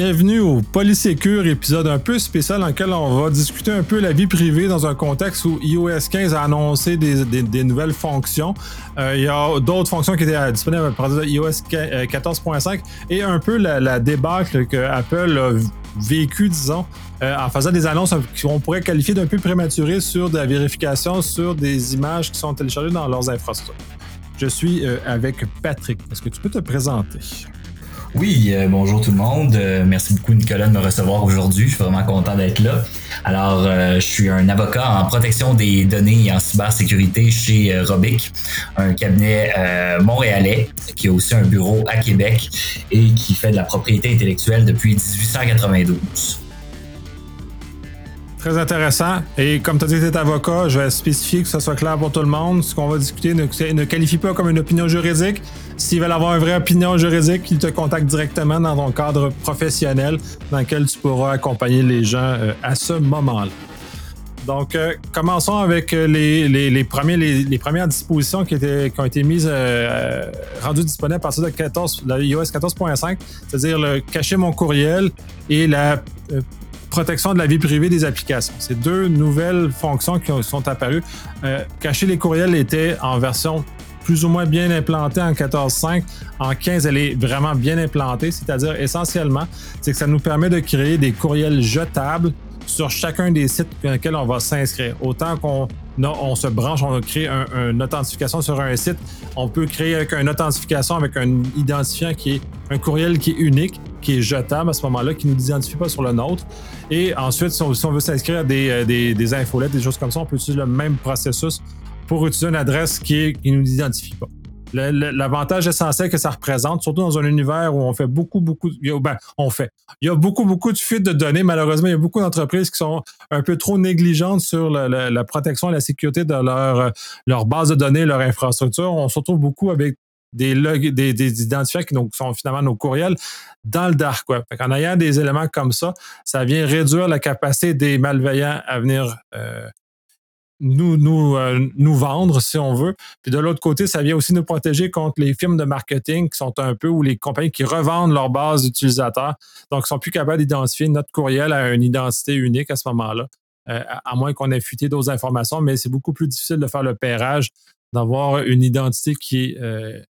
Bienvenue au Polysécure, épisode un peu spécial dans lequel on va discuter un peu la vie privée dans un contexte où iOS 15 a annoncé des, nouvelles fonctions. Euh, il y a d'autres fonctions qui étaient disponibles à partir de iOS 14.5 euh, et un peu la, débâcle que Apple a vécu, disons, euh, en faisant des annonces qu'on pourrait qualifier d'un peu prématurées sur de la vérification sur des images qui sont téléchargées dans leurs infrastructures. Je suis avec Patrick. Est-ce que tu peux te présenter? Oui, euh, bonjour tout le monde. Euh, merci beaucoup Nicolas de me recevoir aujourd'hui. Je suis vraiment content d'être là. Alors, euh, je suis un avocat en protection des données et en cybersécurité chez Robic, un cabinet montréalais qui a aussi un bureau à Québec et qui fait de la propriété intellectuelle depuis 1892. Très intéressant. Et comme tu as dit tu es avocat, je vais spécifier que ça soit clair pour tout le monde. Ce qu'on va discuter ne, ne qualifie pas comme une opinion juridique. S'ils veulent avoir une vraie opinion juridique, ils te contactent directement dans ton cadre professionnel dans lequel tu pourras accompagner les gens euh, à ce moment-là. Donc, euh, commençons avec euh, les, premiers, les, premières dispositions qui, étaient, qui ont été mises, rendues disponibles à partir de 14, la iOS 14.5, c'est-à-dire le cacher mon courriel et la protection de la vie privée des applications. C'est deux nouvelles fonctions qui sont apparues. Euh, cacher les courriels était en version plus ou moins bien implantée en 14.5. En 15, elle est vraiment bien implantée, c'est-à-dire essentiellement, c'est que ça nous permet de créer des courriels jetables sur chacun des sites dans lesquels on va s'inscrire. Autant qu'on on se branche, on crée une authentification sur un site, on peut créer avec une authentification avec un identifiant qui est un courriel qui est unique, qui est jetable à ce moment-là, qui ne nous identifie pas sur le nôtre. Et ensuite, si on, veut s'inscrire à des, euh, des, des, infolettes, des choses comme ça, on peut utiliser le même processus pour utiliser une adresse qui ne nous identifie pas. L'avantage essentiel que ça représente, surtout dans un univers où on fait beaucoup, beaucoup, ben, on fait. Il y a beaucoup, beaucoup de fuites de données. Malheureusement, il y a beaucoup d'entreprises qui sont un peu trop négligentes sur la, protection et la sécurité de leur, leur base de données, leur infrastructure. On se retrouve beaucoup avec des, des, des identifiants qui sont finalement nos courriels dans le dark web. en ayant des éléments comme ça, ça vient réduire la capacité des malveillants à venir euh, euh, nous vendre, si on veut. Puis de l'autre côté, ça vient aussi nous protéger contre les firmes de marketing qui sont un peu, ou les compagnies qui revendent leur base d'utilisateurs. Donc, ils sont plus capables d'identifier notre courriel à une identité unique à ce moment-là, euh, à moins qu'on ait fuité d'autres informations, mais c'est beaucoup plus difficile de faire le pairage, d'avoir une identité qui, euh,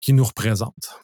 qui nous représente.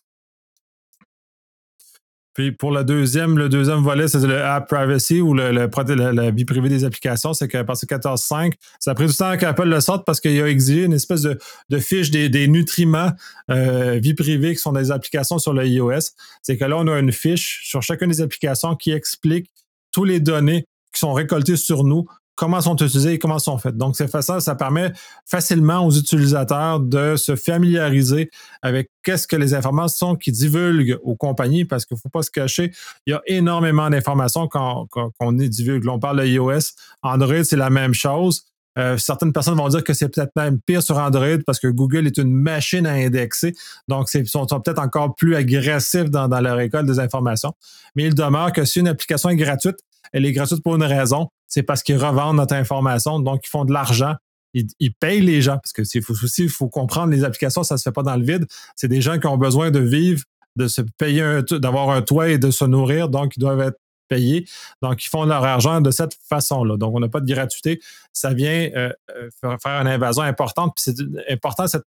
Puis pour le deuxième, le deuxième volet, c'est le App Privacy ou le, la, vie privée des applications. C'est qu'à partir de 14.5, ça a pris du temps qu'Apple le sorte parce qu'il a exigé une espèce de, fiche des, nutriments euh, vie privée qui sont des applications sur le iOS. C'est que là, on a une fiche sur chacune des applications qui explique toutes les données qui sont récoltées sur nous comment sont utilisés et comment sont faites. Donc, c'est ça, ça permet facilement aux utilisateurs de se familiariser avec qu'est-ce que les informations qui divulguent aux compagnies, parce qu'il ne faut pas se cacher, il y a énormément d'informations qu'on qu divulgue. On parle de iOS, Android, c'est la même chose. Euh, certaines personnes vont dire que c'est peut-être même pire sur Android parce que Google est une machine à indexer. Donc, ils sont, peut-être encore plus agressifs dans leur école des informations. Mais il demeure que si une application est gratuite, elle est gratuite pour une raison, c'est parce qu'ils revendent notre information, donc ils font de l'argent. Ils, payent les gens, parce que c'est aussi, il faut comprendre, les applications, ça ne se fait pas dans le vide. C'est des gens qui ont besoin de vivre, de se payer, d'avoir un toit et de se nourrir, donc ils doivent être payés. Donc, ils font leur argent de cette façon-là. Donc, on n'a pas de gratuité. Ça vient euh, euh, faire une invasion importante. Puis c'est important cette,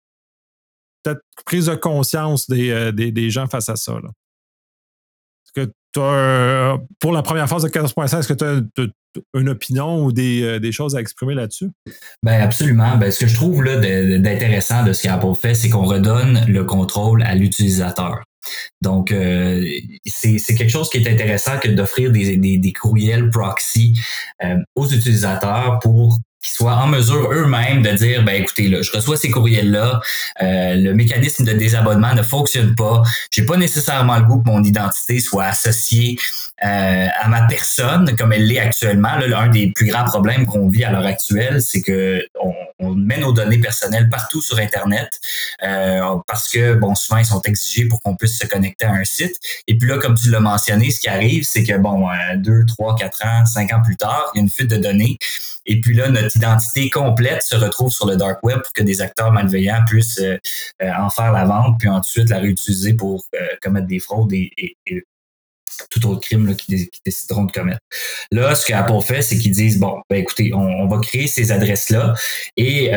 prise de conscience des, euh, gens face à ça. Pour la première phase de 14.5, est-ce que tu as, une opinion ou euh, des, choses à exprimer là-dessus? Ben absolument. Ben, ce que je trouve d'intéressant de, ce qu'Apple fait, c'est qu'on redonne le contrôle à l'utilisateur. Donc, euh, c'est quelque chose qui est intéressant que d'offrir des, courriels proxy euh, aux utilisateurs pour qu'ils soient en mesure eux-mêmes de dire ben écoutez là, je reçois ces courriels là, euh, le mécanisme de désabonnement ne fonctionne pas, j'ai pas nécessairement le goût que mon identité soit associée euh, à ma personne comme elle l'est actuellement. Là, un des plus grands problèmes qu'on vit à l'heure actuelle, c'est que on, met nos données personnelles partout sur Internet euh, parce que bon souvent ils sont exigés pour qu'on puisse se connecter à un site. Et puis là, comme tu l'as mentionné, ce qui arrive, c'est que bon deux, trois, quatre ans, cinq ans plus tard, il y a une fuite de données et puis là, notre identité complète se retrouve sur le dark web pour que des acteurs malveillants puissent euh, euh, en faire la vente, puis ensuite la réutiliser pour euh, commettre des fraudes et, tout autre crime qu'ils décideront de commettre. Là, ce qu'Apple fait, c'est qu'ils disent bon, ben écoutez, on, va créer ces adresses-là et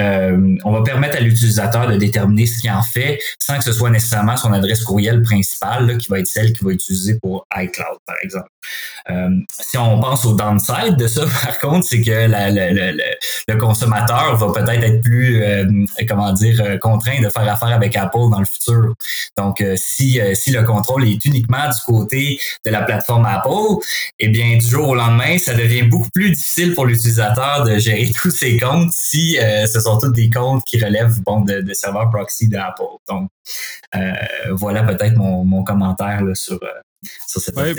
on va permettre à l'utilisateur de déterminer ce qu'il en fait sans que ce soit nécessairement son adresse courriel principale qui va être celle qu'il va utiliser pour iCloud, par exemple. Euh, si on pense au downside de ça, par contre, c'est que le consommateur va peut-être être plus, euh, comment dire, contraint de faire affaire avec Apple dans le futur. Donc, si, si le contrôle est uniquement du côté de la plateforme Apple, eh bien, du jour au lendemain, ça devient beaucoup plus difficile pour l'utilisateur de gérer tous ses comptes si euh, ce sont tous des comptes qui relèvent bon, de, de serveurs proxy d'Apple. Donc, euh, voilà peut-être mon, commentaire sur, euh, sur cette là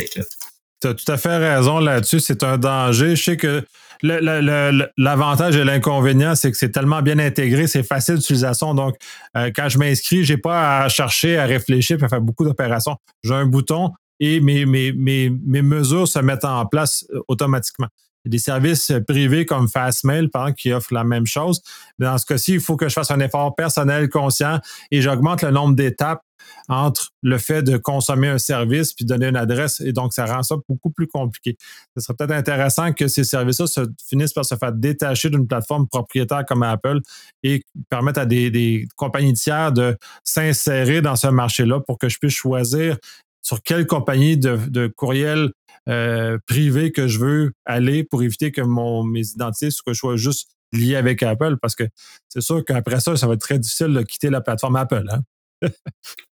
Tu as tout à fait raison là-dessus. C'est un danger. Je sais que L'avantage et l'inconvénient, c'est que c'est tellement bien intégré, c'est facile d'utilisation. Donc, quand je m'inscris, je n'ai pas à chercher, à réfléchir, à faire beaucoup d'opérations. J'ai un bouton, et mes, mes, mes, mes mesures se mettent en place euh, automatiquement. Des services privés comme Fastmail, par exemple, qui offrent la même chose. Mais dans ce cas-ci, il faut que je fasse un effort personnel conscient et j'augmente le nombre d'étapes entre le fait de consommer un service puis donner une adresse. Et donc, ça rend ça beaucoup plus compliqué. Ce serait peut-être intéressant que ces services-là se, finissent par se faire détacher d'une plateforme propriétaire comme Apple et permettre à des, compagnies tiers de s'insérer dans ce marché-là pour que je puisse choisir sur quelle compagnie de, courriel euh, privé que je veux aller pour éviter que mon, mes identités soient juste liées avec Apple parce que c'est sûr qu'après ça, ça va être très difficile de quitter la plateforme Apple. Hein?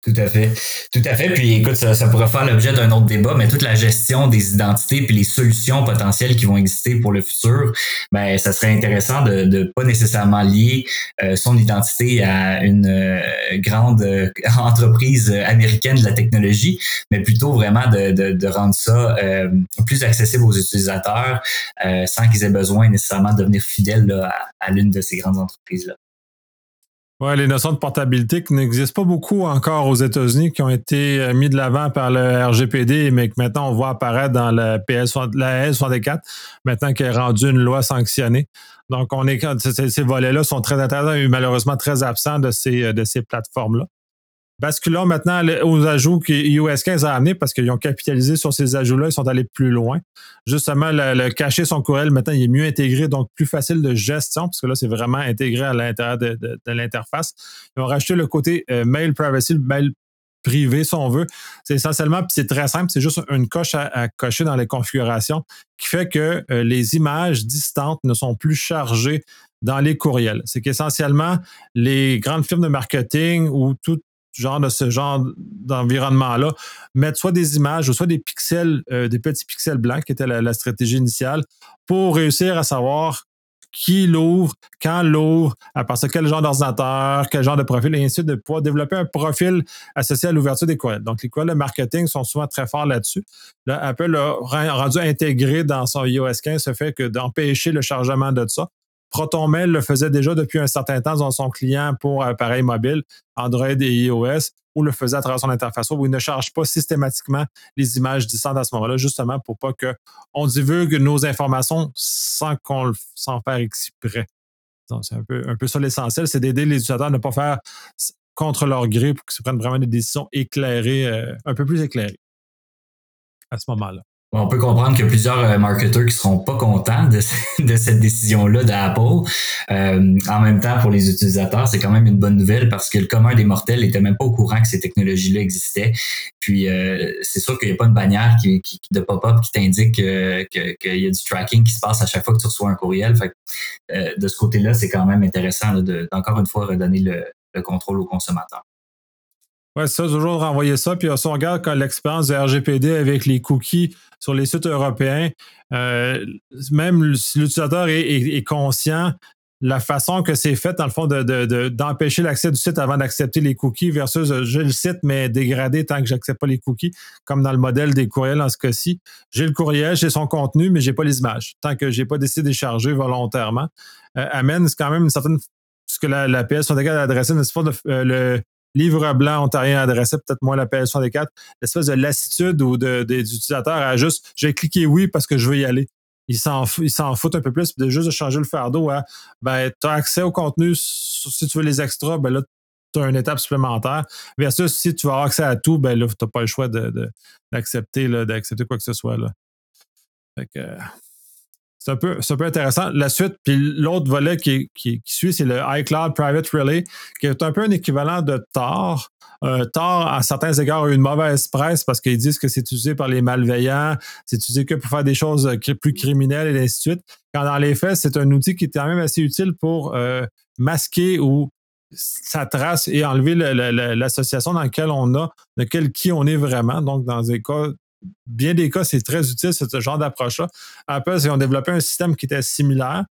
Tout à fait. Tout à fait. Puis écoute, ça, ça pourrait faire l'objet d'un autre débat, mais toute la gestion des identités puis les solutions potentielles qui vont exister pour le futur, ben ça serait intéressant de ne pas nécessairement lier euh, son identité à une euh, grande euh, entreprise américaine de la technologie, mais plutôt vraiment de, de, de rendre ça plus accessible aux utilisateurs sans qu'ils aient besoin nécessairement de devenir fidèles à, à l'une de ces grandes entreprises-là. Oui, les notions de portabilité qui n'existent pas beaucoup encore aux États-Unis, qui ont été euh, mis de l'avant par le RGPD, mais que maintenant on voit apparaître dans la PS la L64, maintenant qu'elle est rendue une loi sanctionnée. Donc, on ces, volets-là sont très intéressants et malheureusement très absents de ces, de ces plateformes-là. Basculons maintenant aux ajouts que iOS 15 a amenés parce qu'ils ont capitalisé sur ces ajouts-là, ils sont allés plus loin. Justement, le, cacher son courriel, maintenant, il est mieux intégré, donc plus facile de gestion, parce que là, c'est vraiment intégré à l'intérieur de, l'interface. Ils ont rajouté le côté euh, mail privacy, le mail privé, si on veut. C'est essentiellement, puis c'est très simple, c'est juste une coche à, cocher dans les configurations qui fait que euh, les images distantes ne sont plus chargées dans les courriels. C'est qu'essentiellement, les grandes firmes de marketing ou tout, genre de ce genre d'environnement-là, mettre soit des images ou soit des pixels, euh, des petits pixels blancs, qui était la, stratégie initiale, pour réussir à savoir qui l'ouvre, quand l'ouvre, à partir de quel genre d'ordinateur, quel genre de profil, et ainsi de, pouvoir développer un profil associé à l'ouverture des courriels. Donc, les courriels de marketing sont souvent très forts là-dessus. Là, Apple a rendu intégré dans son iOS 15 ce fait que d'empêcher le chargement de ça. ProtonMail le faisait déjà depuis un certain temps dans son client pour appareil mobile, Android et iOS, ou le faisait à travers son interface où il ne charge pas systématiquement les images distantes à ce moment-là, justement pour pas qu'on divulgue nos informations sans qu'on sans faire exprès. C'est un peu, un ça l'essentiel, c'est d'aider les utilisateurs à ne pas faire contre leur gré pour qu'ils prennent vraiment des décisions éclairées, euh, un peu plus éclairées à ce moment-là. On peut comprendre qu'il y a plusieurs euh, marketeurs qui seront pas contents de, cette décision-là d'Apple. Euh, en même temps, pour les utilisateurs, c'est quand même une bonne nouvelle parce que le commun des mortels n'était même pas au courant que ces technologies-là existaient. Puis euh, c'est sûr qu'il n'y a pas une bannière de pop-up qui t'indique qu'il y a du tracking qui se passe à chaque fois que tu reçois un courriel. De ce côté-là, c'est quand même intéressant d'encore une fois redonner le contrôle aux consommateurs. C'est ça, toujours renvoyer ça. Puis si on regarde l'expérience de RGPD avec les cookies sur les sites européens, euh, même si l'utilisateur est, conscient, la façon que c'est fait, dans le fond, d'empêcher l'accès du site avant d'accepter les cookies versus euh, j'ai le site, mais dégradé tant que j'accepte pas les cookies, comme dans le modèle des courriels en ce cas-ci. J'ai le courriel, j'ai son contenu, mais j'ai pas les images, tant que j'ai pas décidé de charger volontairement. Euh, amène quand même une certaine ce que la, la PS sont d'adresser, n'est-ce pas, livre blanc ontarien adressé, peut-être moins la PS64, l'espèce de lassitude ou de, des utilisateurs à juste, j'ai cliqué oui parce que je veux y aller. Ils s'en, ils s'en foutent un peu plus, de juste de changer le fardeau à, ben, tu as accès au contenu, si tu veux les extras, ben là, tu as une étape supplémentaire. Versus si tu vas avoir accès à tout, ben là, tu n'as pas le choix d'accepter de, d'accepter quoi que ce soit. Là. Fait que, c'est un, peu, intéressant. La suite, puis l'autre volet qui, suit, c'est le iCloud Private Relay, qui est un peu un équivalent de Tor. Euh, Tor, à certains égards, a eu une mauvaise presse parce qu'ils disent que c'est utilisé par les malveillants, c'est utilisé que pour faire des choses plus criminelles et ainsi de suite. Quand dans les faits, c'est un outil qui est quand même assez utile pour euh, masquer ou sa trace et enlever l'association dans laquelle on a, de quel qui on est vraiment. Donc, dans des cas bien des cas, c'est très utile, ce genre d'approche-là. Apple, ils ont développé un système qui était similaire.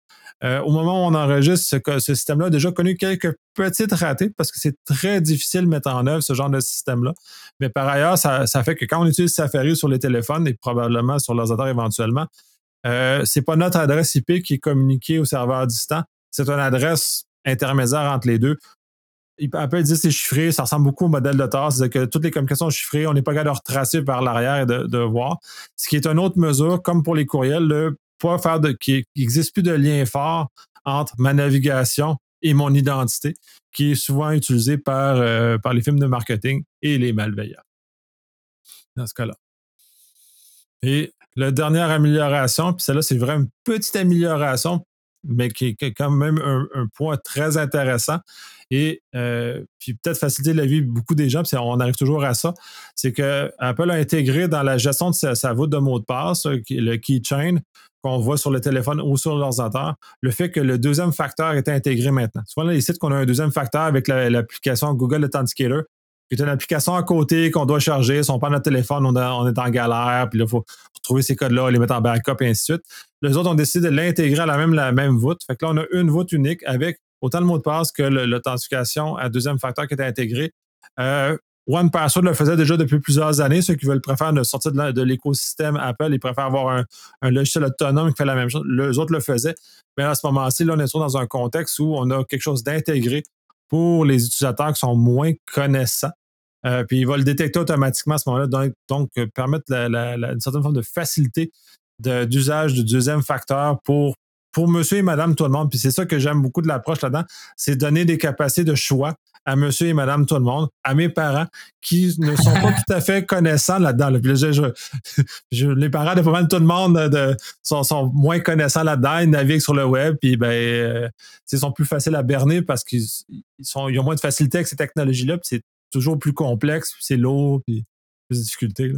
Euh, au moment où on enregistre ce, système-là, a déjà connu quelques petites ratées parce que c'est très difficile de mettre en œuvre ce genre de système-là. Mais par ailleurs, ça, fait que quand on utilise Safari sur les téléphones et probablement sur l'ordinateur éventuellement, euh, c'est pas notre adresse IP qui est communiquée au serveur distant, c'est une adresse intermédiaire entre les deux. Apple dit c'est chiffré, ça ressemble beaucoup au modèle de Tor, c'est-à-dire que toutes les communications sont chiffrées, on n'est pas capable de retracer par l'arrière et de, voir. Ce qui est une autre mesure, comme pour les courriels, le pas faire de qu'il n'existe plus de lien fort entre ma navigation et mon identité, qui est souvent utilisé par, euh, par les films de marketing et les malveillants. Dans ce cas-là. Et la dernière amélioration, puis celle-là, c'est vraiment une petite amélioration mais qui est quand même un, point très intéressant et euh, peut-être faciliter la vie de beaucoup des gens, puis on arrive toujours à ça, c'est que Apple a intégré dans la gestion de sa, voûte de mot de passe, euh, le keychain qu'on voit sur le téléphone ou sur l'ordinateur, le fait que le deuxième facteur est intégré maintenant. Souvent, les sites qu'on a un deuxième facteur avec l'application Google Authenticator, qui est une application à côté qu'on doit charger. Si on prend notre téléphone, on, est en galère, puis là, il faut trouver ces codes-là, les mettre en backup et ainsi de suite. Les autres ont décidé de l'intégrer à la même, la même voûte. Fait que là, on a une voûte unique avec autant de mots de passe que l'authentification à deuxième facteur qui est intégré. Euh, One Password le faisait déjà depuis plusieurs années. Ceux qui veulent préférer de sortir de l'écosystème Apple, ils préfèrent avoir un, logiciel autonome qui fait la même chose. Les autres le faisaient. Mais à ce moment-ci, là, on est dans un contexte où on a quelque chose d'intégré pour les utilisateurs qui sont moins connaissants. Euh, puis il va le détecter automatiquement à ce moment-là, donc, euh, permettre une certaine forme de facilité d'usage du deuxième facteur pour, pour monsieur et madame tout le monde. Puis c'est ça que j'aime beaucoup de l'approche là-dedans, c'est donner des capacités de choix à monsieur et madame tout le monde, à mes parents qui ne sont pas tout à fait connaissants là-dedans. les parents de pas mal tout le monde de, sont, moins connaissants là-dedans, ils naviguent sur le web, puis ben, euh, ils sont plus faciles à berner parce qu'ils ils ont moins de facilité avec ces technologies-là, toujours plus complexe, c'est lourd, puis plus de difficultés.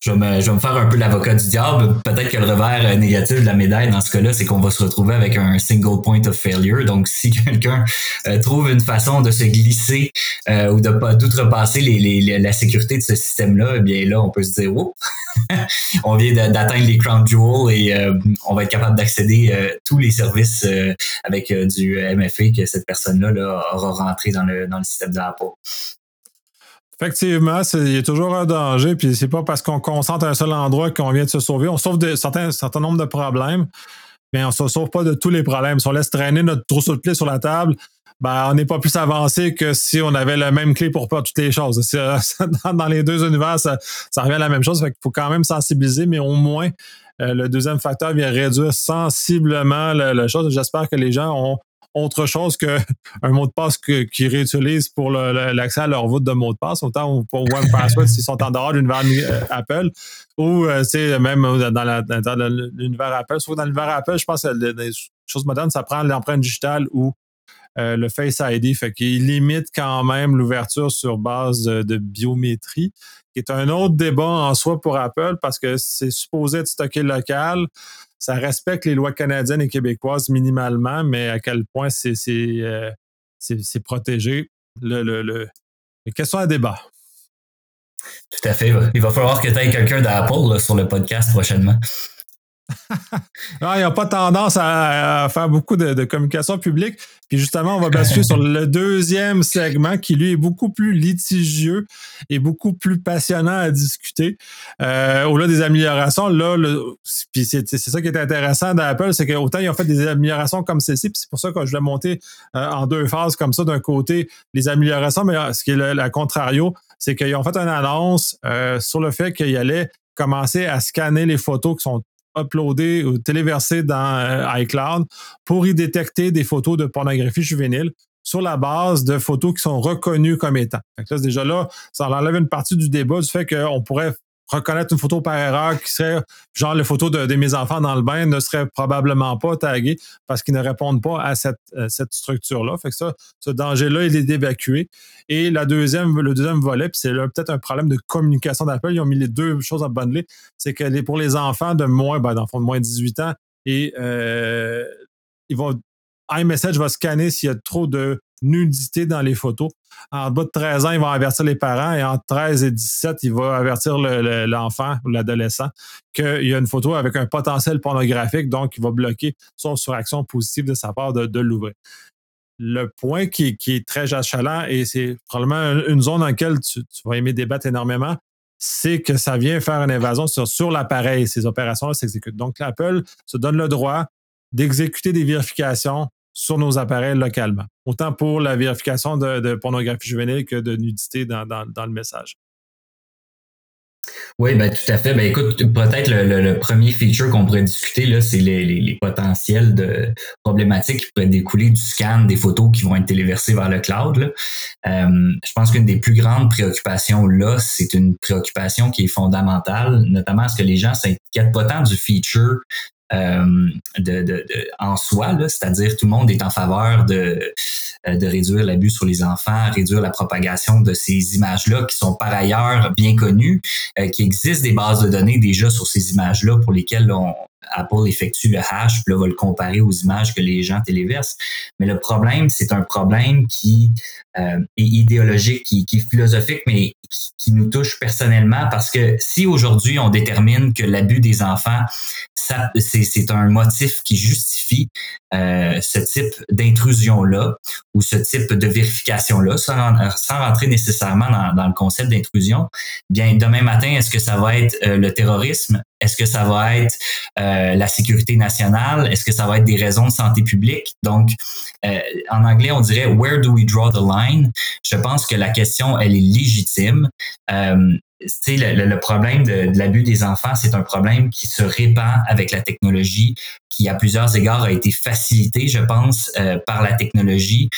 Je vais, me, faire un peu l'avocat du diable. Peut-être que le revers euh, négatif de la médaille dans ce cas-là, c'est qu'on va se retrouver avec un single point of failure. Donc, si quelqu'un euh, trouve une façon de se glisser euh, ou de pas d'outrepasser la sécurité de ce système-là, eh bien là, on peut se dire, oh, on vient d'atteindre les crown jewels et on va être capable d'accéder tous les services avec du MFA que cette personne-là là, aura rentré dans le, système d'Apple. Effectivement, il y a toujours un danger, puis c'est pas parce qu'on concentre un seul endroit qu'on vient de se sauver. On sauve de, certains, certain nombre de problèmes, mais on ne se sauve pas de tous les problèmes. Si on laisse traîner notre trousseau de clés sur la table, ben, on n'est pas plus avancé que si on avait la même clé pour pas toutes les choses. Dans les deux univers, ça, revient à la même chose. Fait qu'il faut quand même sensibiliser, mais au moins, euh, le deuxième facteur vient réduire sensiblement la chose. J'espère que les gens ont autre chose qu'un mot de passe qu'ils réutilisent pour l'accès à leur voûte de mot de passe, autant pour One Password s'ils sont en dehors de l'univers euh, Apple, ou c'est euh, même dans l'univers Apple. Sauf dans l'univers Apple, je pense que les choses modernes, ça prend l'empreinte digitale ou euh, le Face ID, fait qu'il limite quand même l'ouverture sur base de, biométrie, qui est un autre débat en soi pour Apple parce que c'est supposé être stocké local ça respecte les lois canadiennes et québécoises minimalement, mais à quel point c'est euh, protégé, le, le, le, question à débat. Tout à fait. Il va falloir que tu aies quelqu'un d'Apple sur le podcast prochainement. Il n'y a pas tendance à, faire beaucoup de, communication publique. Puis justement, on va basculer sur le deuxième segment qui, lui, est beaucoup plus litigieux et beaucoup plus passionnant à discuter. Euh, au-delà des améliorations, là, puis c'est, ça qui est intéressant d'Apple, c'est qu'autant ils ont fait des améliorations comme ceci, puis c'est pour ça que je l'ai monté euh, en deux phases comme ça. D'un côté, les améliorations, mais ce qui est la contrario, c'est qu'ils ont fait une annonce euh, sur le fait qu'ils allaient commencer à scanner les photos qui sont uploadé ou téléversé dans euh, iCloud pour y détecter des photos de pornographie juvénile. sur la base de photos qui sont reconnues comme étant. Là, déjà là, ça enlève une partie du débat du fait qu'on pourrait reconnaître une photo par erreur qui serait genre les photos de, mes enfants dans le bain ne serait probablement pas taguées parce qu'ils ne répondent pas à cette, euh, cette structure-là. Fait que ça, ce danger-là, il est évacué. Et la deuxième, le deuxième volet, puis c'est peut-être un problème de communication d'Apple, ils ont mis les deux choses à bundler, c'est que pour les enfants de moins, ben, fond, de moins de 18 ans, et euh, ils vont iMessage va scanner s'il y a trop de nudité dans les photos. En bas de 13 ans, il va avertir les parents et entre 13 et 17, il va avertir l'enfant ou l'adolescent qu'il y a une photo avec un potentiel pornographique, donc il va bloquer son suraction positive de sa part de, l'ouvrir. Le point qui, est très achalant, et c'est probablement une zone dans laquelle tu, vas aimer débattre énormément, c'est que ça vient faire une invasion sur, sur l'appareil. Ces opérations-là s'exécutent. Donc, l'Apple se donne le droit d'exécuter des vérifications sur nos appareils localement. Autant pour la vérification de, pornographie juvénile que de nudité dans, le message. Oui, ben tout à fait. Ben écoute, peut-être le, premier feature qu'on pourrait discuter, c'est les, potentiels de problématiques qui pourraient découler du scan des photos qui vont être téléversées vers le cloud. Euh, je pense qu'une des plus grandes préoccupations là, c'est une préoccupation qui est fondamentale, notamment parce que les gens s'inquiètent pas tant du feature euh, en soi, c'est-à-dire tout le monde est en faveur de, euh, de réduire l'abus sur les enfants, réduire la propagation de ces images-là qui sont par ailleurs bien connues, euh, qui existent des bases de données déjà sur ces images-là pour lesquelles on, Apple effectue le hash, puis là, va le comparer aux images que les gens téléversent. Mais le problème, c'est un problème qui euh, est idéologique, qui, qui, est philosophique, mais qui, nous touche personnellement parce que si aujourd'hui on détermine que l'abus des enfants, c'est un motif qui justifie euh, ce type d'intrusion-là ou ce type de vérification-là, sans, sans, rentrer nécessairement dans, dans le concept d'intrusion, bien demain matin, est-ce que ça va être euh, le terrorisme? Est-ce que ça va être la sécurité nationale? Est-ce que ça va être des raisons de santé publique? Donc, en anglais, on dirait Where do we draw the line? Je pense que la question, elle est légitime. Euh, le, le, problème de, l'abus des enfants, c'est un problème qui se répand avec la technologie, qui à plusieurs égards a été facilité, je pense, euh, par la technologie.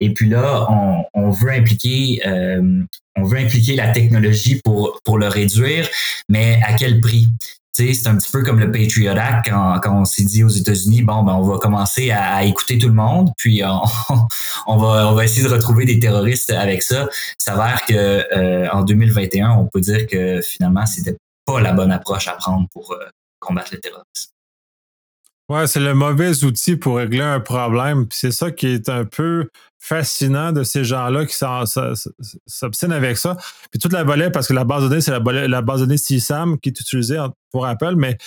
Et puis là, on, on veut impliquer, euh, on veut impliquer la technologie pour pour le réduire, mais à quel prix? C'est un petit peu comme le Patriot Act quand, quand on s'est dit aux États-Unis, bon, ben, on va commencer à, écouter tout le monde, puis on, on, va, essayer de retrouver des terroristes avec ça. Ça s'avère que euh, en 2021, on peut dire que finalement, c'était pas la bonne approche à prendre pour euh, combattre le terrorisme. Ouais, c'est le mauvais outil pour régler un problème. C'est ça qui est un peu fascinant de ces gens-là qui s'obstinent avec ça. Puis toute la volée, parce que la base de données, c'est la, base de données CSAM qui est utilisée pour Apple, mais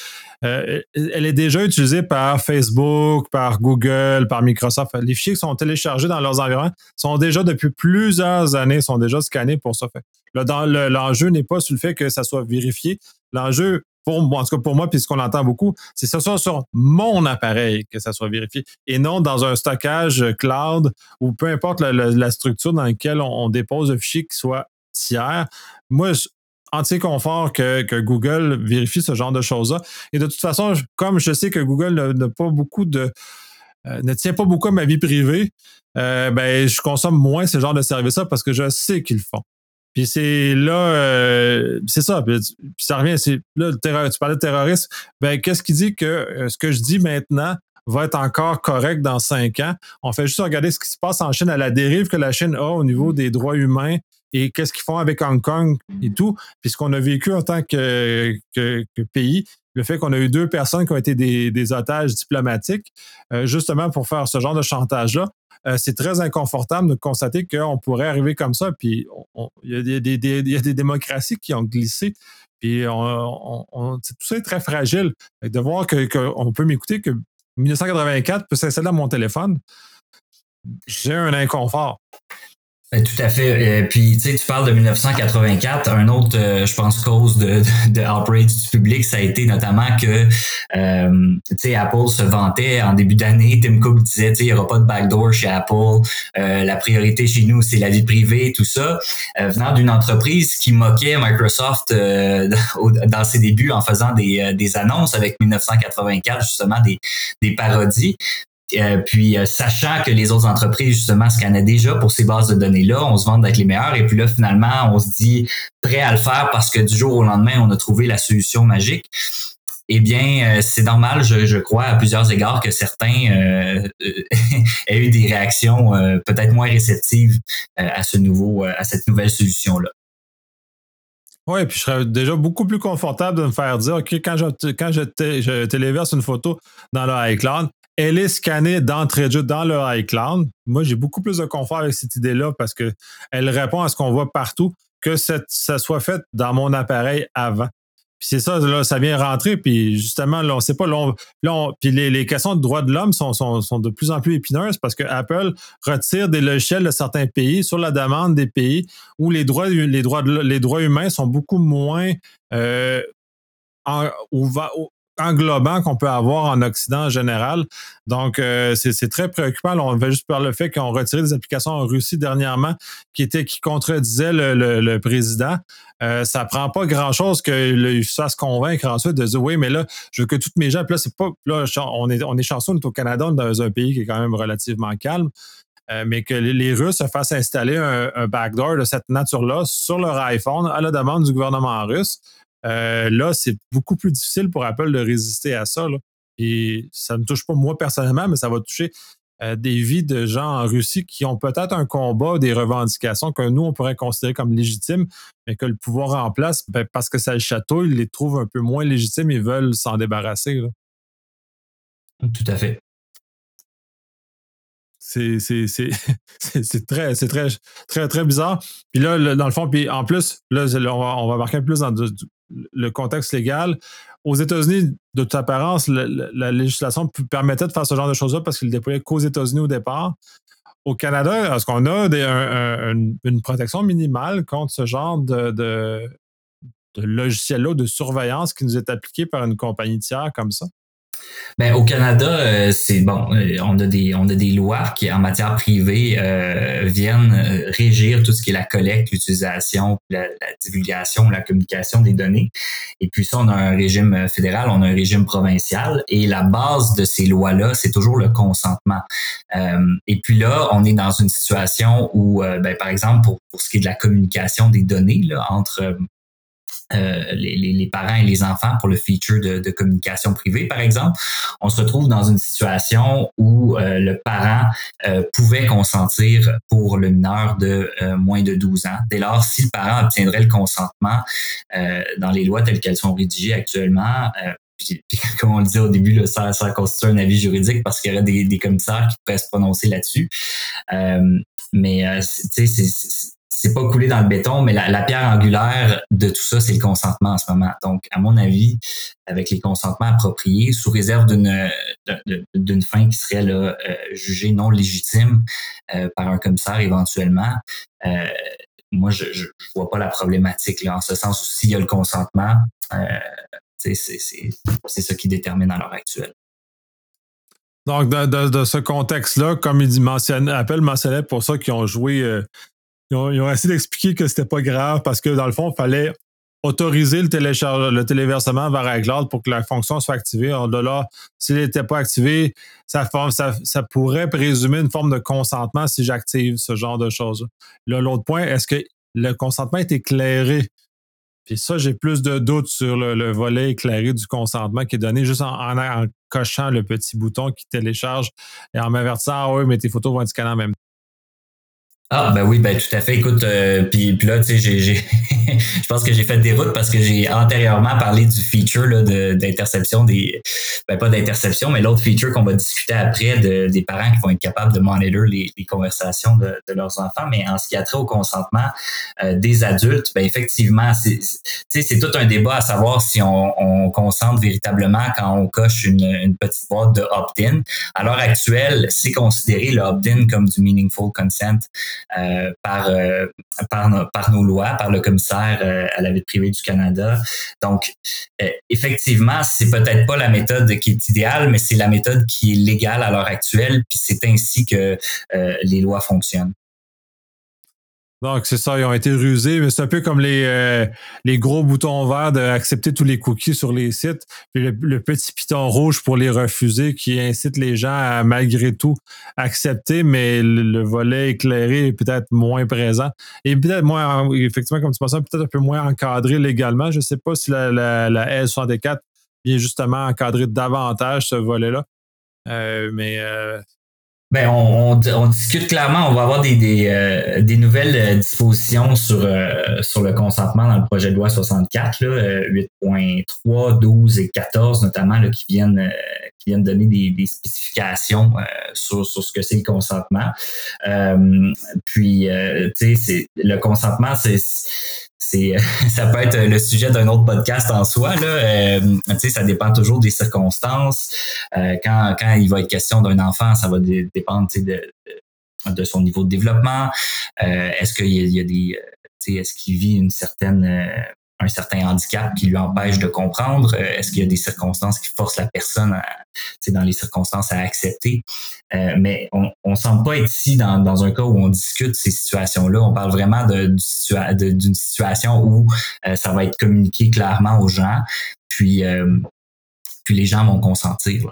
euh, elle est déjà utilisée par Facebook, par Google, par Microsoft. Les fichiers qui sont téléchargés dans leurs environnements sont déjà depuis plusieurs années, sont déjà scannés pour ça. L'enjeu n'est pas sur le fait que ça soit vérifié. L'enjeu, pour moi, en tout cas pour moi, puis ce qu'on entend beaucoup, c'est que ce soit sur mon appareil que ça soit vérifié et non dans un stockage cloud ou peu importe la, structure dans laquelle on, dépose un fichier qui soit tiers. Moi, entier confort que, que, Google vérifie ce genre de choses-là. Et de toute façon, comme je sais que Google n'a pas beaucoup de euh, ne tient pas beaucoup à ma vie privée, euh, ben je consomme moins ce genre de services-là parce que je sais qu'ils le font. Puis c'est là, euh, c'est ça. Puis, ça revient, c'est là, le terror, tu parlais de terrorisme. Ben, qu'est-ce qui dit que euh, ce que je dis maintenant va être encore correct dans cinq ans? On fait juste regarder ce qui se passe en Chine, à la dérive que la Chine a au niveau des droits humains et qu'est-ce qu'ils font avec Hong Kong et tout. Puis ce qu'on a vécu en tant que, que, pays, le fait qu'on a eu deux personnes qui ont été des, otages diplomatiques, euh, justement pour faire ce genre de chantage-là, euh, c'est très inconfortable de constater qu'on pourrait arriver comme ça. Puis il y, a des démocraties qui ont glissé. Puis tout ça est très fragile. De voir qu'on peut m'écouter que 1984 peut s'installer dans mon téléphone, j'ai un inconfort. Ben, tout à fait. Euh, puis, tu sais, tu parles de 1984. Un autre, euh, je pense, cause de, de, outrage du public, ça a été notamment que, euh, tu sais, Apple se vantait en début d'année. Tim Cook disait, tu il n'y aura pas de backdoor chez Apple. la priorité chez nous, c'est la vie privée, tout ça. venant d'une entreprise qui moquait Microsoft dans ses débuts en faisant des, des annonces avec 1984, justement, des, des parodies. Euh, puis sachant que les autres entreprises justement scannaient déjà pour ces bases de données là, on se vante d'être les meilleurs et puis là finalement on se dit prêt à le faire parce que du jour au lendemain on a trouvé la solution magique eh bien, c'est normal, je, crois, à plusieurs égards, que certains euh, aient eu des réactions peut-être moins réceptives à ce nouveau, à cette nouvelle solution-là. Oui, puis je serais déjà beaucoup plus confortable de me faire dire, OK, quand je, quand je téléverse une photo dans le iCloud, elle est scannée d'entrée de jeu dans le iCloud. Moi, j'ai beaucoup plus de confort avec cette idée-là parce qu'elle répond à ce qu'on voit partout, que ça soit fait dans mon appareil avant c'est ça, là, ça vient rentrer, puis justement, là, on sait pas, là, puis les, questions de droits de l'homme sont, de plus en plus épineuses parce que Apple retire des logiciels de certains pays sur la demande des pays où les droits, les droits, les humains sont beaucoup moins euh, englobant qu'on peut avoir en Occident en général. Donc, euh, c'est très préoccupant. on va juste par le fait qu'on retiré des applications en Russie dernièrement qui étaient qui contredisaient le, président. Euh, ça prend pas grand-chose que ça se convaincre ensuite de dire oui, mais là, je veux que toutes mes gens, là, c'est pas. Là, on est, on est chanceux, on est au Canada, dans un pays qui est quand même relativement calme. Euh, mais que les Russes se fassent installer un backdoor de cette nature-là sur leur iPhone à la demande du gouvernement russe. Euh, là, c'est beaucoup plus difficile pour Apple de résister à ça. Et ça ne touche pas moi personnellement, mais ça va toucher euh, des vies de gens en Russie qui ont peut-être un combat, des revendications que nous, on pourrait considérer comme légitimes, mais que le pouvoir en place, ben, parce que ça le chatouille, les trouve un peu moins légitimes et veulent s'en débarrasser. Tout à fait. C'est, très, c'est très, très, très bizarre. Puis là, dans le fond, puis en plus, là, on va, marquer un peu plus dans le contexte légal. Aux États-Unis, de toute apparence, la, législation permettait de faire ce genre de choses-là parce qu'il ne déployait qu'aux États-Unis au départ. Au Canada, est-ce qu'on a une protection minimale contre ce genre de logiciel-là de surveillance qui nous est appliqué par une compagnie tiers comme ça? Ben, au Canada, euh, c'est bon, euh, on a des on a des lois qui en matière privée euh, viennent régir tout ce qui est la collecte, l'utilisation, la, divulgation, la communication des données. Et puis ça, on a un régime fédéral, on a un régime provincial, et la base de ces lois-là, c'est toujours le consentement. et puis là, on est dans une situation où, ben, par exemple, pour, pour ce qui est de la communication des données là, entre euh, les, parents et les enfants pour le feature de, communication privée, par exemple, on se retrouve dans une situation où euh, le parent euh, pouvait consentir pour le mineur de moins de 12 ans. Dès lors, si le parent obtiendrait le consentement dans les lois telles qu'elles sont rédigées actuellement, puis, comme on le disait au début, là, ça, ça constitue un avis juridique parce qu'il y aurait des, des commissaires qui pourraient se prononcer là-dessus. mais tu sais, c'est c'est pas coulé dans le béton, mais la, pierre angulaire de tout ça, c'est le consentement en ce moment. Donc, à mon avis, avec les consentements appropriés, sous réserve d'une fin qui serait là, euh, jugée non légitime euh, par un commissaire éventuellement, euh, moi, je, je, vois pas la problématique là, en ce sens s'il y a le consentement, c'est ça qui détermine à l'heure actuelle. Donc, de, ce contexte-là, comme il dit, mentionne, Appel mentionnait pour ça qu'ils ont joué ils ont, essayé d'expliquer que c'était pas grave parce que dans le fond, il fallait autoriser le, le téléversement vers iCloud pour que la fonction soit activée. En delà, s'il n'était pas activé, ça, pourrait présumer une forme de consentement si j'active ce genre de choses. Là, l'autre point, est-ce que le consentement est éclairé? Puis ça, j'ai plus de doutes sur le, volet éclairé du consentement qui est donné juste en, cochant le petit bouton qui télécharge et en m'avertissant, ah oui, mais tes photos vont être scannées en même. Ah ben oui, ben tout à fait. Écoute, euh, puis, là, tu sais, j'ai, je pense que j'ai fait des routes parce que j'ai antérieurement parlé du feature là, d'interception des, ben pas d'interception, mais l'autre feature qu'on va discuter après de, des parents qui vont être capables de monitor les, les conversations de, de, leurs enfants. Mais en ce qui a trait au consentement euh, des adultes, ben effectivement, c'est, c'est tout un débat à savoir si on, on consente véritablement quand on coche une, une petite boîte de opt-in. À l'heure actuelle, c'est considéré le opt-in comme du meaningful consent. Euh, par, euh, par, par, nos lois, par le commissaire euh, à la vie privée du Canada. Donc, effectivement, c'est peut-être pas la méthode qui est idéale, mais c'est la méthode qui est légale à l'heure actuelle, puis c'est ainsi que les lois fonctionnent. Donc, c'est ça, ils ont été rusés, mais c'est un peu comme les, euh, les gros boutons verts d'accepter tous les cookies sur les sites, puis le, petit piton rouge pour les refuser qui incite les gens à, malgré tout, accepter, mais le, volet éclairé est peut-être moins présent. Et peut-être moins, effectivement, comme tu penses, peut-être un peu moins encadré légalement. Je ne sais pas si la, la, la L64 vient justement encadrer davantage ce volet-là. Euh, mais euh, ben, on, on, discute clairement, on va avoir des, des, euh, des nouvelles euh, dispositions sur, euh, sur le consentement dans le projet de loi 64, 8.3, 12 et 14 notamment, là, qui viennent qui viennent donner des, spécifications sur, sur ce que c'est le consentement. puis, tu sais, le consentement, c'est ça peut être le sujet d'un autre podcast en soi là. Euh, ça dépend toujours des circonstances. Euh, quand quand il va être question d'un enfant ça va dépendre de, de son niveau de développement. Euh, est-ce qu'il y, a des est-ce qu'il vit une certaine un certain handicap qui lui empêche de comprendre? Euh, est-ce qu'il y a des circonstances qui forcent la personne, dans les circonstances, à accepter? Euh, mais on ne semble pas être ici dans, un cas où on discute ces situations-là. On parle vraiment d'une situation où euh, ça va être communiqué clairement aux gens, puis, puis les gens vont consentir.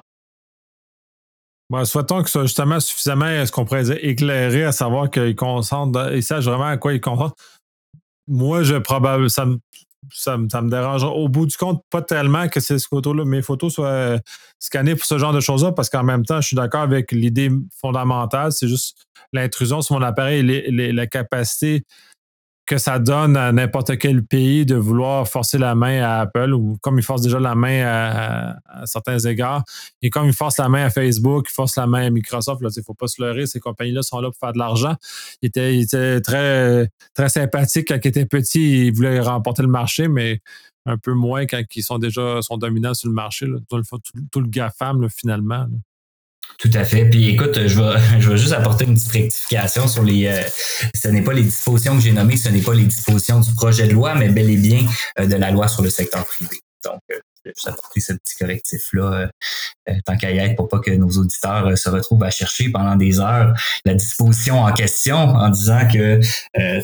Bon, souhaitons que ce soit justement suffisamment, ce qu'on pourrait dire, éclairé à savoir qu'ils consentent, ils sachent vraiment à quoi ils consentent. Moi, je me, ça, me dérange. Au bout du compte, pas tellement que ces photos-là, mes photos soient euh, scannées pour ce genre de choses-là, parce qu'en même temps, je suis d'accord avec l'idée fondamentale, c'est juste l'intrusion sur mon appareil, la capacité que ça donne à n'importe quel pays de vouloir forcer la main à Apple ou comme ils forcent déjà la main à, certains égards et comme ils forcent la main à Facebook, ils forcent la main à Microsoft. Il ne faut pas se leurrer, ces compagnies-là sont là pour faire de l'argent. Ils étaient, très, très sympathiques quand ils étaient petits, ils voulaient remporter le marché, mais un peu moins quand ils sont déjà sont dominants sur le marché. Tout, le, tout, le GAFAM, finalement. Tout à fait. Puis écoute, je vais, je vais juste apporter une petite rectification sur les. Euh, ce n'est pas les dispositions que j'ai nommées, ce n'est pas les dispositions du projet de loi, mais bel et bien euh, de la loi sur le secteur privé. Donc, euh, je vais juste apporter ce petit correctif-là, tant qu'à y être, pour pas que nos auditeurs se retrouvent à chercher pendant des heures la disposition en question en disant que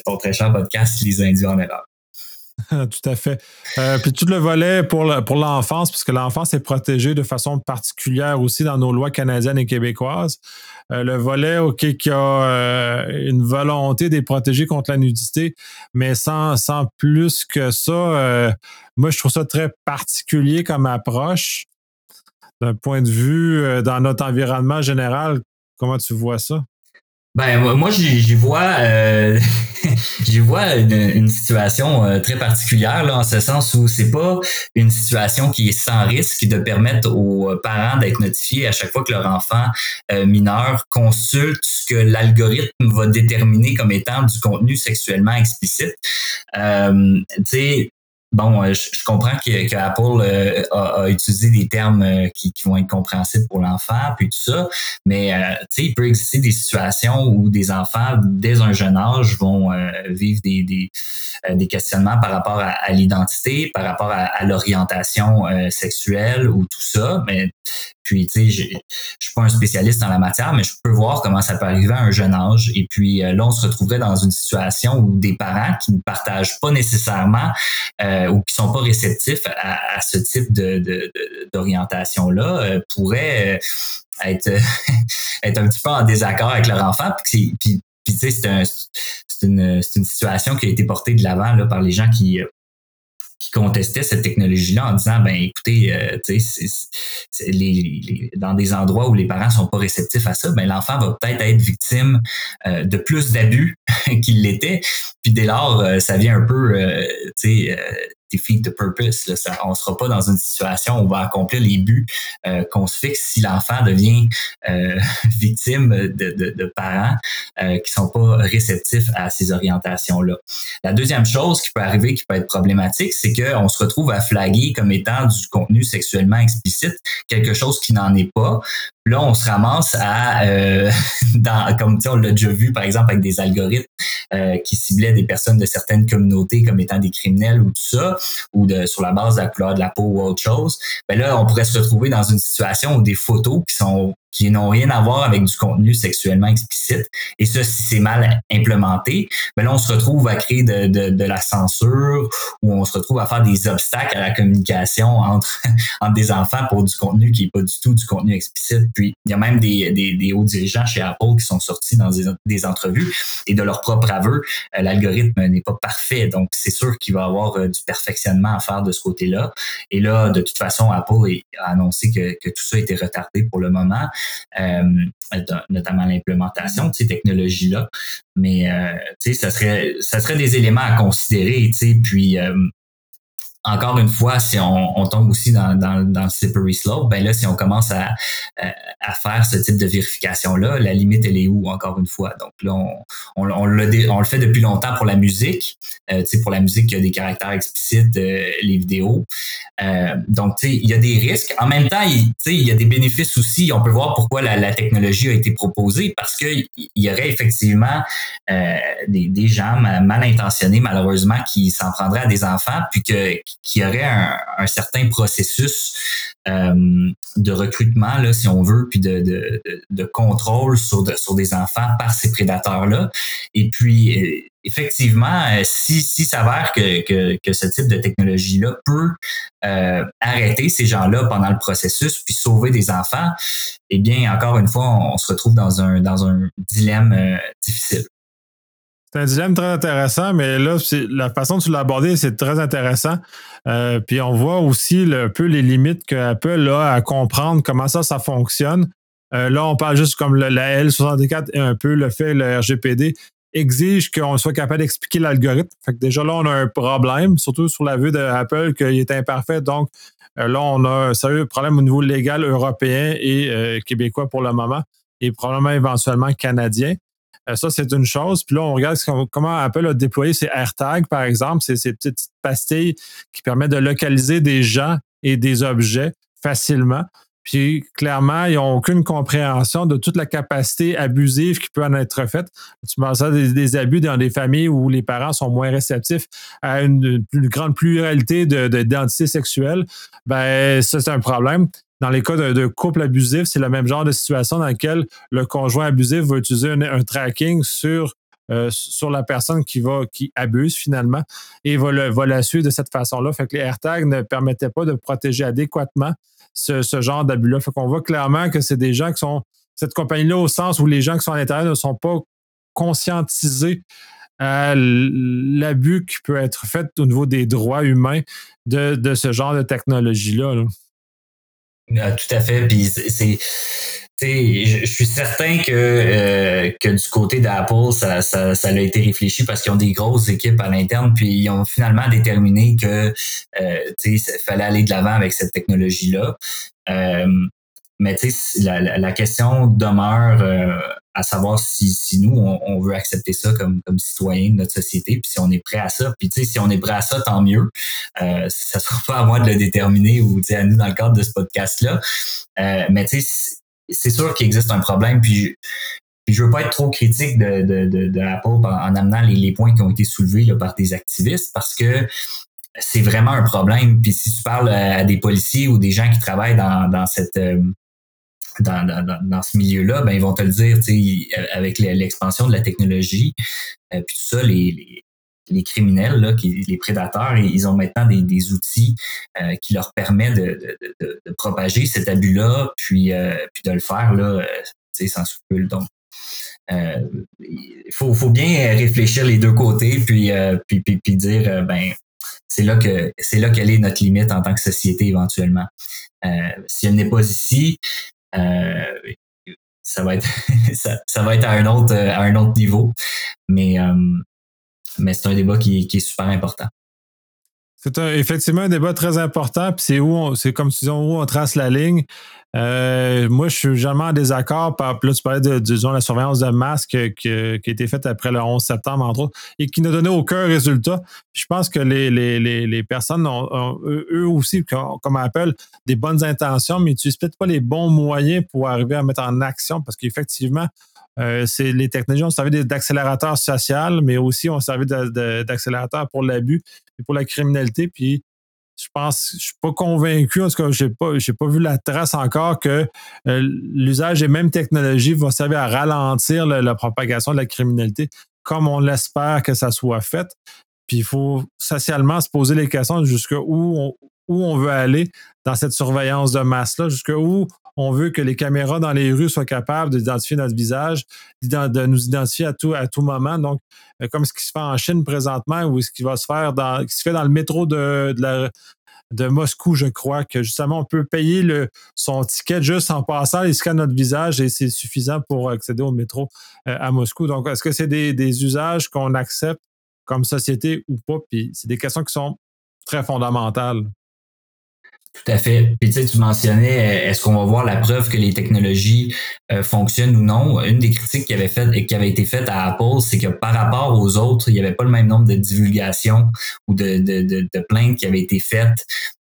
ton très cher podcast les induit en erreur. Tout à fait. Euh, puis tout le volet pour, l'enfance, puisque l'enfance est protégée de façon particulière aussi dans nos lois canadiennes et québécoises. Euh, le volet, OK, qui a euh, une volonté de protéger contre la nudité, mais sans, sans plus que ça, moi, je trouve ça très particulier comme approche d'un point de vue dans notre environnement général. Comment tu vois ça? Ben moi j'y vois euh, j'y vois une, situation euh, très particulière là en ce sens où c'est pas une situation qui est sans risque de permettre aux parents d'être notifiés à chaque fois que leur enfant euh, mineur consulte ce que l'algorithme va déterminer comme étant du contenu sexuellement explicite. Euh, tu sais bon, euh, je, comprends que, Apple euh, a, utilisé des termes euh, qui, vont être compréhensibles pour l'enfant, puis tout ça, mais tu sais, il peut exister des situations où des enfants, dès un jeune âge, vont vivre des, des, des, questionnements par rapport à, l'identité, par rapport à, à l'orientation sexuelle ou tout ça, mais puis, tu sais, je suis pas un spécialiste en la matière, mais je peux voir comment ça peut arriver à un jeune âge. Et puis, là, on se retrouverait dans une situation où des parents qui ne partagent pas nécessairement euh, ou qui sont pas réceptifs à, ce type d'orientation-là euh, pourraient euh, être, un petit peu en désaccord avec leur enfant. Puis, tu sais, c'est, un, c'est, une, situation qui a été portée de l'avant par les gens qui qui contestaient cette technologie-là en disant ben écoutez, euh, c'est, les, dans des endroits où les parents sont pas réceptifs à ça, ben l'enfant va peut-être être victime euh, de plus d'abus qu'il l'était. Puis dès lors, euh, ça vient un peu, tu sais, defeat the purpose. On ne sera pas dans une situation où on va accomplir les buts euh, qu'on se fixe si l'enfant devient euh, victime de parents euh, qui sont pas réceptifs à ces orientations-là. La deuxième chose qui peut arriver, qui peut être problématique, c'est qu'on se retrouve à flaguer comme étant du contenu sexuellement explicite, quelque chose qui n'en est pas. Là, on se ramasse à, euh, dans, comme on l'a déjà vu, par exemple, avec des algorithmes euh, qui ciblaient des personnes de certaines communautés comme étant des criminels ou tout ça, ou de, sur la base de la couleur de la peau ou autre chose. Ben là, on pourrait se retrouver dans une situation où des photos qui sont qui n'ont rien à voir avec du contenu sexuellement explicite. Et ça, si c'est mal implémenté, ben là, on se retrouve à créer de, de, de, la censure ou on se retrouve à faire des obstacles à la communication entre, entre des enfants pour du contenu qui n'est pas du tout du contenu explicite. Puis, il y a même des, des, des hauts dirigeants chez Apple qui sont sortis dans des, des entrevues et de leur propre aveu, euh, l'algorithme n'est pas parfait. Donc, c'est sûr qu'il va y avoir euh, du perfectionnement à faire de ce côté-là. Et là, de toute façon, Apple a annoncé que, que tout ça était retardé pour le moment, notamment l'implémentation de ces technologies-là. Mais euh, ça serait, ça serait des éléments à considérer. Puis euh, encore une fois, si on, tombe aussi dans, le slippery slope, ben là, si on commence à, faire ce type de vérification-là, la limite, elle est où, encore une fois? Donc là, on, le, fait depuis longtemps pour la musique, euh, pour la musique qui a des caractères explicites, euh, les vidéos. Euh, donc, il y a des risques. En même temps, il y a des bénéfices aussi. On peut voir pourquoi la, la technologie a été proposée, parce qu'il y aurait effectivement euh, des, des gens mal intentionnés, malheureusement, qui s'en prendraient à des enfants, puis que qu'il y aurait un, certain processus euh, de recrutement, là, si on veut, puis de, de, contrôle sur, sur des enfants par ces prédateurs-là. Et puis, euh, effectivement, euh, si, si s'avère que, que, que, ce type de technologie-là peut arrêter ces gens-là pendant le processus puis sauver des enfants, eh bien, encore une fois, on, se retrouve dans un, dans un dilemme difficile. C'est un dilemme très intéressant, mais là, la façon dont tu l'as abordé, c'est très intéressant. Euh, puis on voit aussi un peu les limites que Apple a à comprendre comment ça, ça fonctionne. Euh, là, on parle juste comme la L64 et un peu le fait, le RGPD exige qu'on soit capable d'expliquer l'algorithme. Fait que déjà là, on a un problème, surtout sur la vue d'Apple, qu'il est imparfait. Donc euh, là, on a un sérieux problème au niveau légal européen et québécois pour le moment, et probablement éventuellement canadien. Euh, ça, c'est une chose. Puis là, on regarde comment Apple a déployé ses AirTags, par exemple, ces, ces petites pastilles qui permettent de localiser des gens et des objets facilement. Puis clairement, ils n'ont aucune compréhension de toute la capacité abusive qui peut en être faite. Tu penses à des, abus dans des familles où les parents sont moins réceptifs à une, grande pluralité d'identités de, sexuelles. Ben, ça, c'est un problème. Dans les cas de, couple abusif, c'est le même genre de situation dans laquelle le conjoint abusif va utiliser un, tracking sur euh, sur la personne qui va qui abuse finalement et va, le, va la suivre de cette façon-là. Fait que les AirTags ne permettaient pas de protéger adéquatement ce, ce genre d'abus-là. Fait qu'on voit clairement que c'est des gens qui sont cette compagnie-là au sens où les gens qui sont à l'intérieur ne sont pas conscientisés à l'abus qui peut être fait au niveau des droits humains de, de ce genre de technologie-là. là ah, tout à fait. Puis c'est. Je, je suis certain que, euh, que du côté d'Apple, ça, ça, ça, a été réfléchi parce qu'ils ont des grosses équipes à l'interne, puis ils ont finalement déterminé que euh, fallait aller de l'avant avec cette technologie-là. Euh, mais la, la, la, question demeure euh, à savoir si, si nous, on, veut accepter ça comme, comme citoyen de notre société, puis si on est prêt à ça. Puis si on est prêt à ça, tant mieux. Euh, ça ne sera pas à moi de le déterminer ou à nous dans le cadre de ce podcast-là. Euh, mais c'est sûr qu'il existe un problème. Puis puis je veux pas être trop critique de, de, de, de Apple en, amenant les, les, points qui ont été soulevés par des activistes parce que c'est vraiment un problème. Puis si tu parles à des policiers ou des gens qui travaillent dans, dans cette euh, dans, dans, dans ce milieu-là, ben, ils vont te le dire, avec l'expansion de la technologie, euh, puis tout ça, les, les, les criminels, là, qui, les prédateurs, ils ont maintenant des, des outils euh, qui leur permettent de, de, de, propager cet abus-là, puis, euh, puis de le faire là, sans scrupule. Donc, il faut, faut bien réfléchir les deux côtés, puis, puis, puis, puis, dire, ben, c'est là que c'est là quelle est notre limite en tant que société éventuellement. si elle n'est pas ici, euh, ça va être ça, va être à un autre à un autre niveau. Mais euh, mais c'est un débat qui, qui est super important c'est effectivement un débat très important, puis c'est où c'est comme si où on trace la ligne. Euh, moi, je suis jamais en désaccord. Par, là, tu parlais de, disons, la surveillance de masse qui, a été faite après le 11 septembre, entre autres, et qui n'a donné aucun résultat. Je pense que les, les, les, personnes ont, eux aussi, comme Apple, des bonnes intentions, mais n'utilisent peut-être pas les bons moyens pour arriver à mettre en action parce qu'effectivement, euh, c'est les technologies ont servi d'accélérateur social, mais aussi ont servi d'accélérateur pour l'abus et pour la criminalité. Puis je pense, je suis pas convaincu, en tout cas, j'ai pas, j'ai pas vu la trace encore que euh, l'usage des mêmes technologies va servir à ralentir la propagation de la criminalité, comme on l'espère que ça soit fait. Puis il faut socialement se poser les questions jusqu'où on, où on veut aller dans cette surveillance de masse-là, jusqu'où on veut que les caméras dans les rues soient capables d'identifier notre visage, de nous identifier à tout, moment. Donc, euh, comme ce qui se fait en Chine présentement ou ce qui va se faire dans, qui se fait dans le métro de, Moscou, je crois, que justement, on peut payer son ticket juste en passant, il scanne notre visage et c'est suffisant pour accéder au métro euh, à Moscou. Donc, est-ce que c'est des, des usages qu'on accepte comme société ou pas? Puis c'est des questions qui sont très fondamentales. Tout à fait. Puis tu sais, tu mentionnais, euh, est-ce qu'on va voir la preuve que les technologies euh, fonctionnent ou non? Une des critiques qui avait, fait, qui avait été faite à Apple, c'est que par rapport aux autres, il n'y avait pas le même nombre de divulgations ou de, de, de, plaintes qui avaient été faites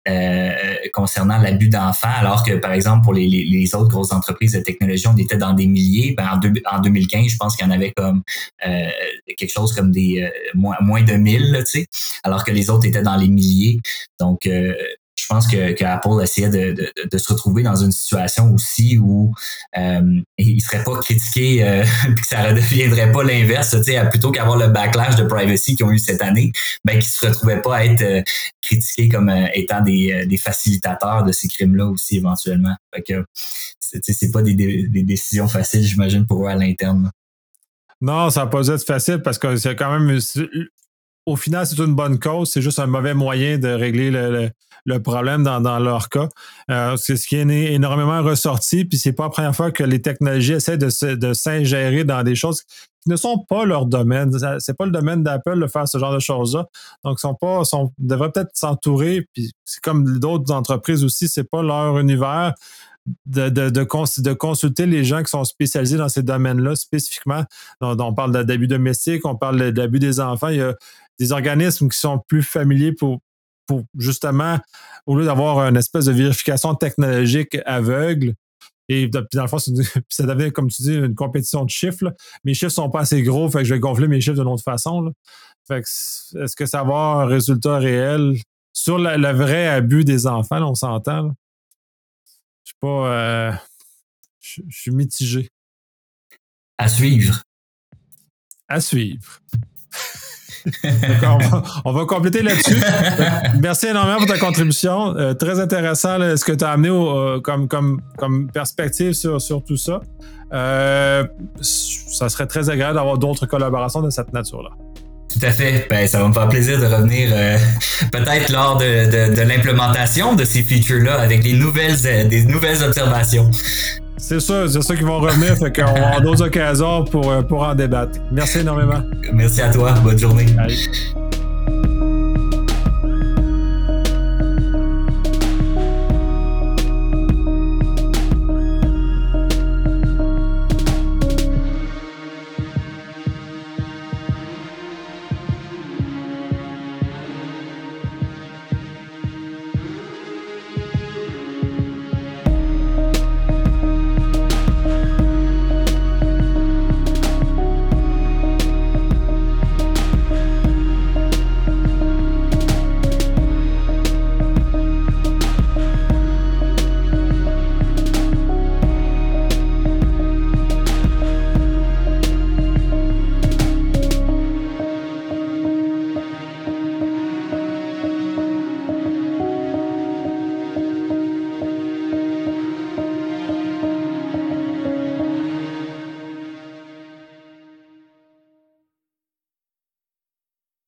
euh, concernant l'abus d'enfants, alors que, par exemple, pour les, les, autres grosses entreprises de technologie, on était dans des milliers. Ben, en, en 2015, je pense qu'il y en avait comme euh, quelque chose comme des moins, moins de 1000, tu sais, alors que les autres étaient dans les milliers. Donc, je pense que, Apple essayait de, se retrouver dans une situation aussi où euh, il serait pas critiqué euh, que ça ne deviendrait pas l'inverse, plutôt qu'avoir le backlash de privacy qu'ils ont eu cette année, ben qu'ils se retrouvaient pas à être euh, critiqués comme euh, étant des, des facilitateurs de ces crimes-là aussi éventuellement. Fait que c'est pas des, décisions faciles, j'imagine, pour eux à l'interne. Non, ça n'a pas être facile parce que c'est quand même au final, c'est une bonne cause, c'est juste un mauvais moyen de régler le, le problème dans, dans leur cas. Euh, c'est ce qui est énormément ressorti, puis c'est pas la première fois que les technologies essaient de, de s'ingérer dans des choses qui ne sont pas leur domaine. C'est pas le domaine d'Apple de faire ce genre de choses-là. Donc, sont pas, sont, devraient peut-être s'entourer, puis c'est comme d'autres entreprises aussi, c'est pas leur univers. De, de, de, de, consulter les gens qui sont spécialisés dans ces domaines-là spécifiquement. On parle d'abus domestiques, on parle d'abus des enfants. Il y a des organismes qui sont plus familiers pour, pour justement, au lieu d'avoir une espèce de vérification technologique aveugle, et dans le fond, ça devient, comme tu dis, une compétition de chiffres. Mes chiffres sont pas assez gros, fait que je vais gonfler mes chiffres d'une autre façon. Fait que est-ce que ça va avoir un résultat réel sur le, vrai abus des enfants, on s'entend? Je suis pas. Euh, je suis mitigé. À suivre. À suivre on, va, compléter là-dessus. Merci énormément pour ta contribution. Euh, très intéressant ce que tu as amené euh, comme, perspective sur, tout ça. Euh, ça serait très agréable d'avoir d'autres collaborations de cette nature-là. Tout à fait. Ben, ça va me faire plaisir de revenir peut-être lors de, l'implémentation de ces features-là avec nouvelles, des nouvelles observations. C'est ça, c'est ça qui vont revenir, fait qu'on va avoir d'autres occasions pour, euh, pour en débattre. Merci énormément. Merci à toi, bonne journée.